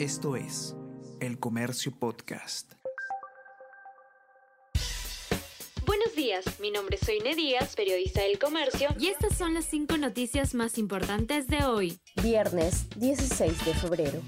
Esto es El Comercio Podcast. Buenos días, mi nombre es Soine Díaz, periodista del comercio, y estas son las cinco noticias más importantes de hoy. Viernes 16 de febrero.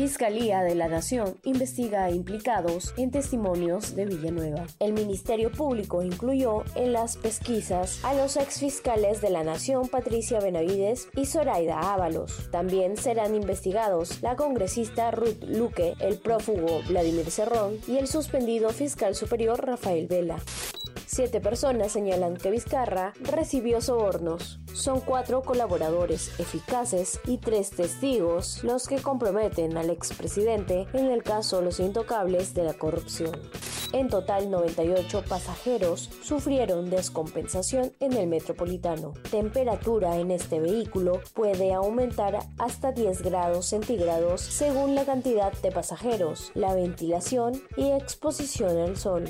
Fiscalía de la Nación investiga a implicados en testimonios de Villanueva. El Ministerio Público incluyó en las pesquisas a los exfiscales de la Nación Patricia Benavides y Zoraida Ábalos. También serán investigados la congresista Ruth Luque, el prófugo Vladimir Cerrón y el suspendido fiscal superior Rafael Vela. Siete personas señalan que Vizcarra recibió sobornos. Son cuatro colaboradores eficaces y tres testigos los que comprometen al expresidente en el caso Los Intocables de la corrupción. En total, 98 pasajeros sufrieron descompensación en el metropolitano. Temperatura en este vehículo puede aumentar hasta 10 grados centígrados según la cantidad de pasajeros, la ventilación y exposición al sol.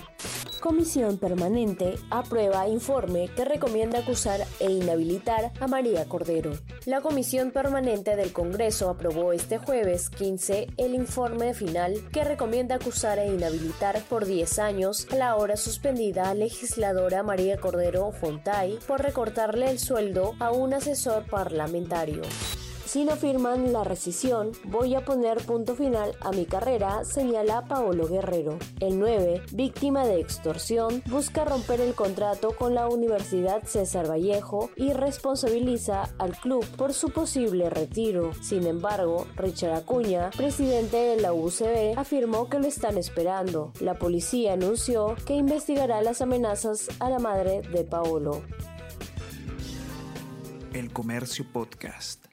Comisión Permanente aprueba informe que recomienda acusar e inhabilitar a María Cordero. La Comisión Permanente del Congreso aprobó este jueves 15 el informe final que recomienda acusar e inhabilitar por 10 años a la ahora suspendida legisladora María Cordero Fontay por recortarle el sueldo a un asesor parlamentario. Si no firman la rescisión, voy a poner punto final a mi carrera, señala Paolo Guerrero. El 9, víctima de extorsión, busca romper el contrato con la Universidad César Vallejo y responsabiliza al club por su posible retiro. Sin embargo, Richard Acuña, presidente de la UCB, afirmó que lo están esperando. La policía anunció que investigará las amenazas a la madre de Paolo. El Comercio Podcast.